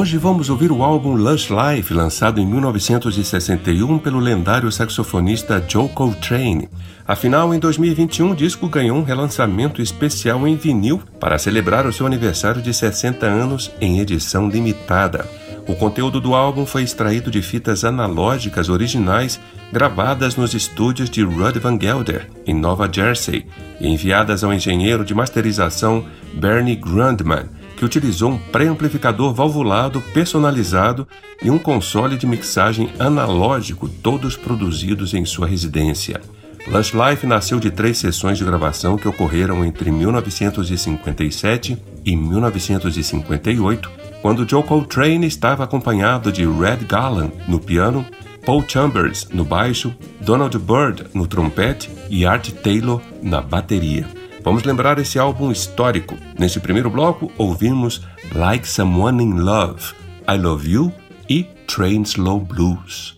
Hoje vamos ouvir o álbum Lush Life, lançado em 1961 pelo lendário saxofonista Joe Coltrane. Afinal, em 2021, o disco ganhou um relançamento especial em vinil para celebrar o seu aniversário de 60 anos em edição limitada. O conteúdo do álbum foi extraído de fitas analógicas originais gravadas nos estúdios de Rudd Van Gelder, em Nova Jersey, e enviadas ao engenheiro de masterização Bernie Grundman que utilizou um pré-amplificador valvulado personalizado e um console de mixagem analógico, todos produzidos em sua residência. Lush Life nasceu de três sessões de gravação que ocorreram entre 1957 e 1958, quando Joe Coltrane estava acompanhado de Red Garland no piano, Paul Chambers no baixo, Donald Byrd no trompete e Art Taylor na bateria. Vamos lembrar esse álbum histórico. Nesse primeiro bloco, ouvimos Like Someone in Love, I Love You e Train Slow Blues.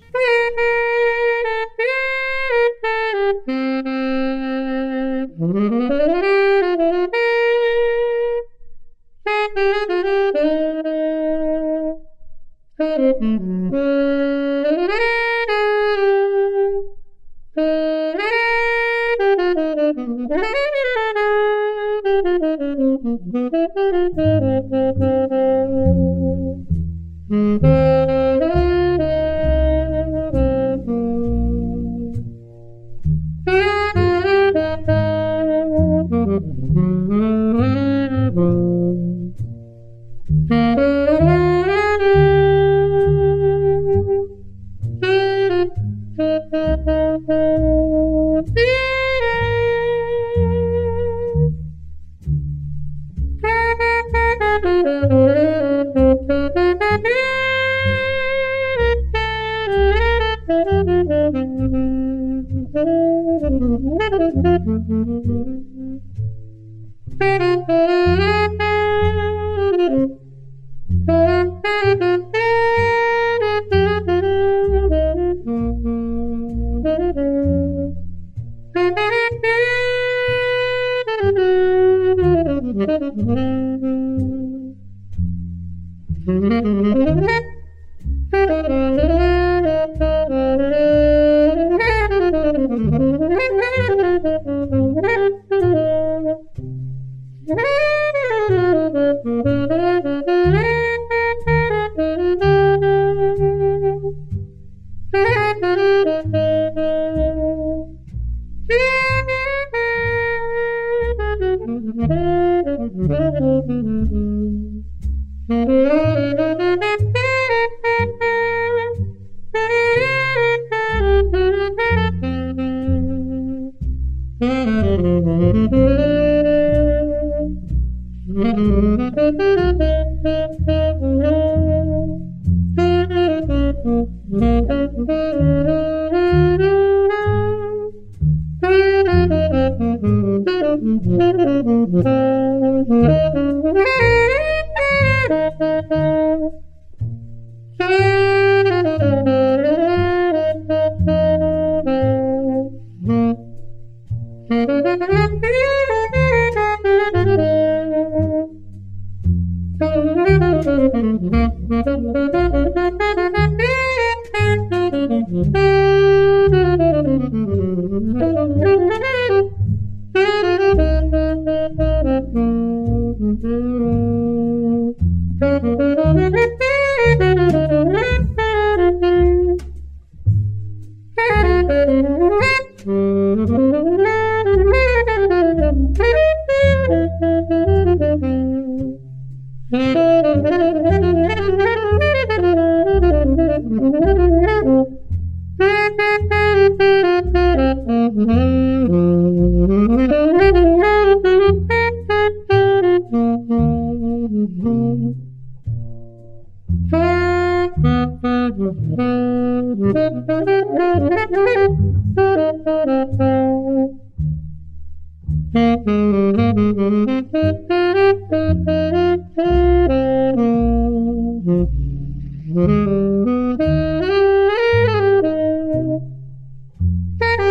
Thank you. Mm-hmm.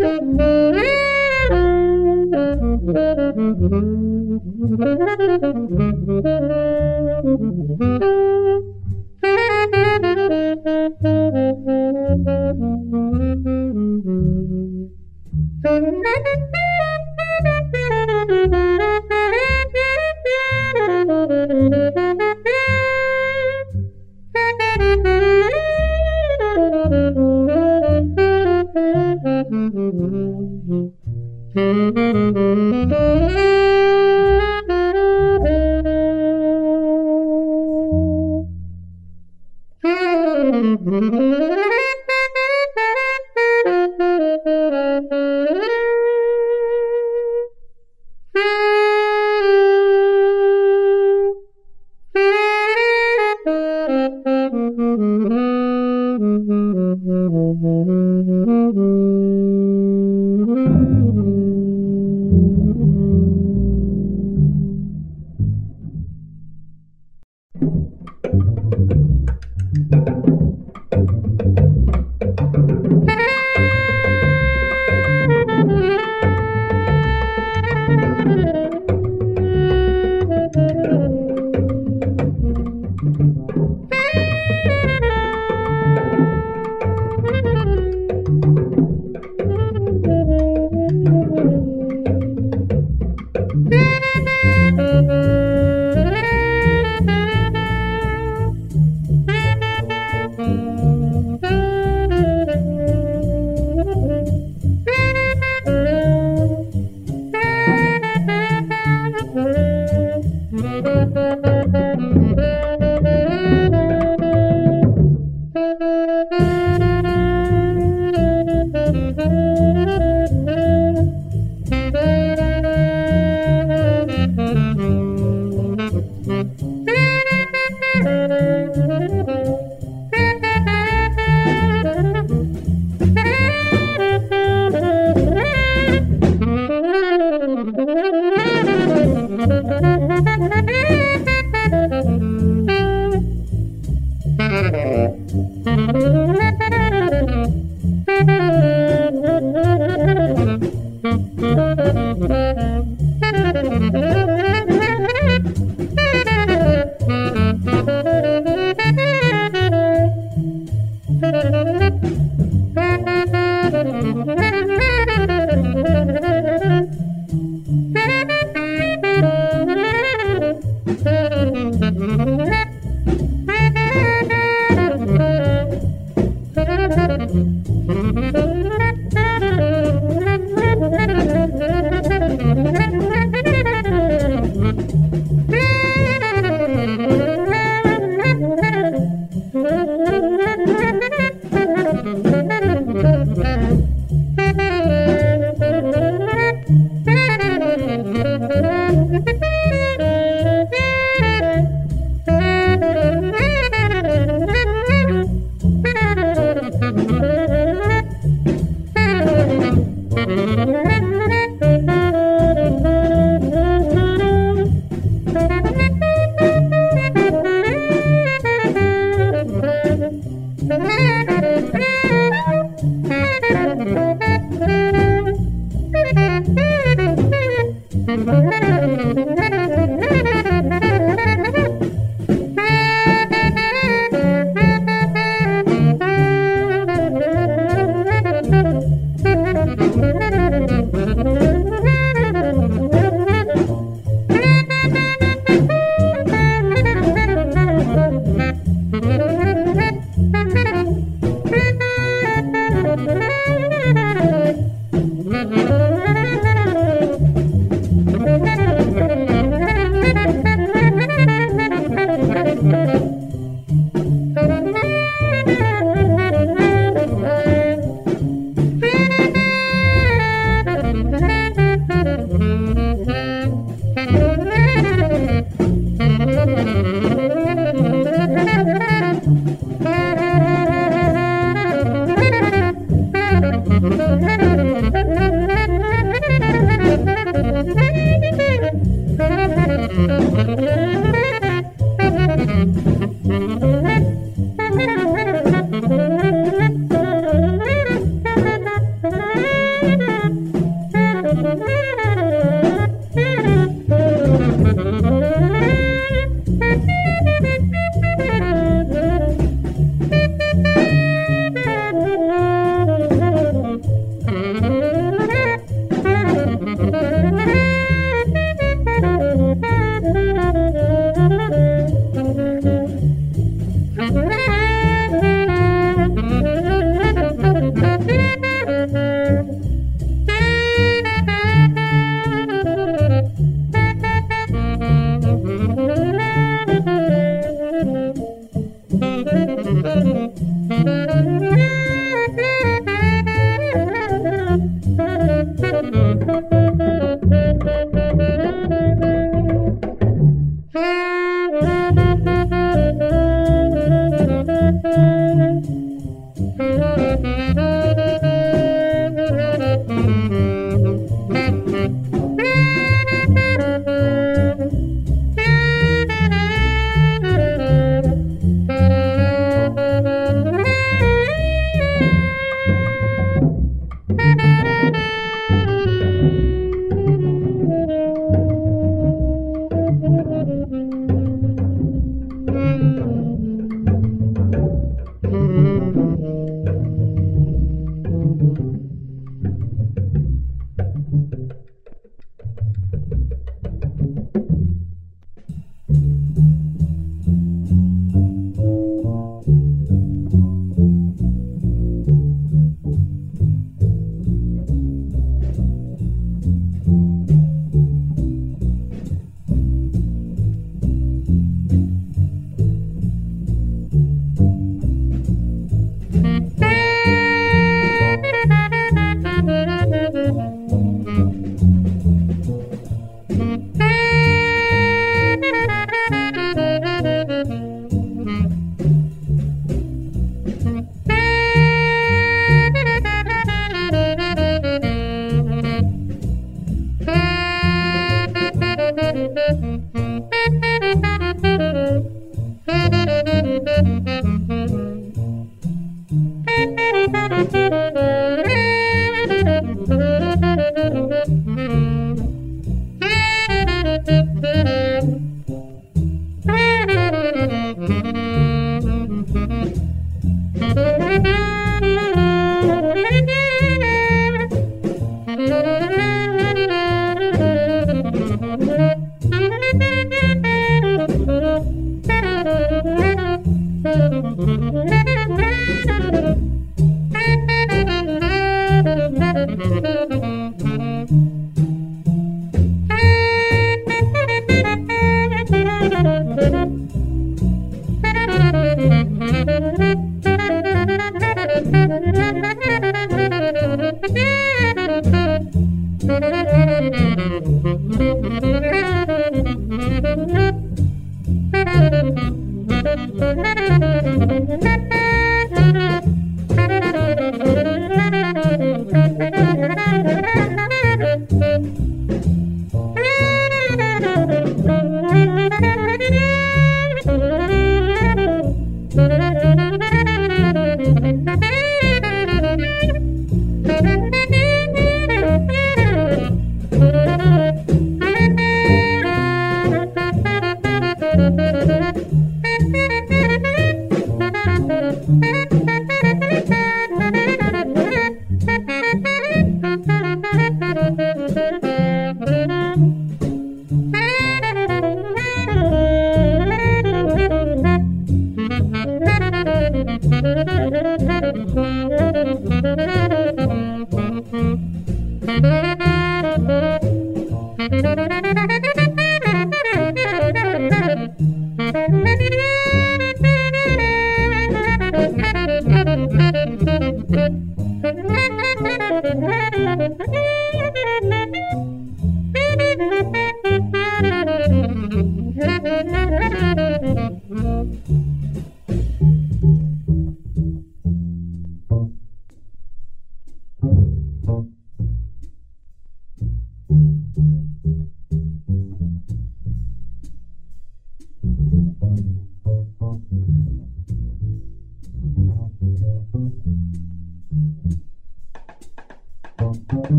Thank you. Thank you.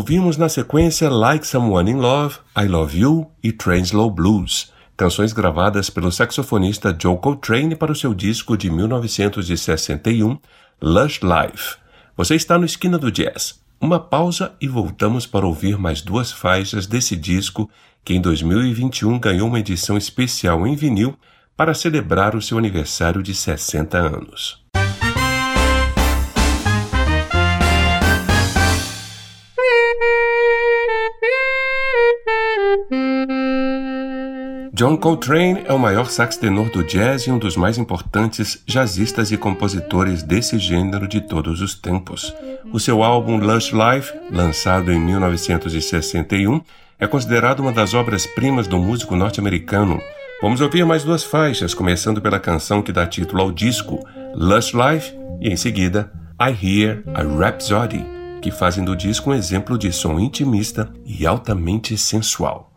Ouvimos na sequência Like Someone in Love, I Love You e Translow Blues, canções gravadas pelo saxofonista Joe Coltrane para o seu disco de 1961, Lush Life. Você está no Esquina do Jazz. Uma pausa e voltamos para ouvir mais duas faixas desse disco que em 2021 ganhou uma edição especial em vinil para celebrar o seu aniversário de 60 anos. John Coltrane é o maior sax tenor do jazz e um dos mais importantes jazzistas e compositores desse gênero de todos os tempos. O seu álbum Lush Life, lançado em 1961, é considerado uma das obras-primas do músico norte-americano. Vamos ouvir mais duas faixas, começando pela canção que dá título ao disco, Lush Life, e em seguida, I Hear a Rhapsody, que fazem do disco um exemplo de som intimista e altamente sensual.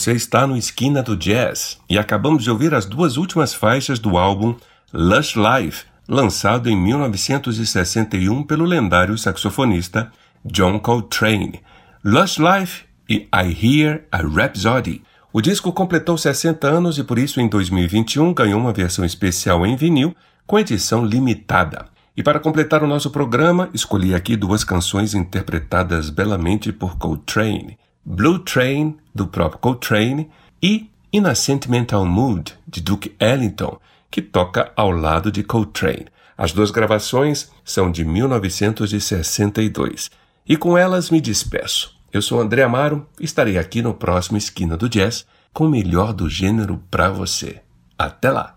Você está no Esquina do Jazz e acabamos de ouvir as duas últimas faixas do álbum Lush Life, lançado em 1961 pelo lendário saxofonista John Coltrane. Lush Life e I Hear a Rhapsody. O disco completou 60 anos e por isso em 2021 ganhou uma versão especial em vinil com edição limitada. E para completar o nosso programa, escolhi aqui duas canções interpretadas belamente por Coltrane: Blue Train, do próprio Coltrane, e In a Sentimental Mood, de Duke Ellington, que toca ao lado de Coltrane. As duas gravações são de 1962. E com elas me despeço. Eu sou André Amaro estarei aqui no próximo Esquina do Jazz com o melhor do gênero para você. Até lá!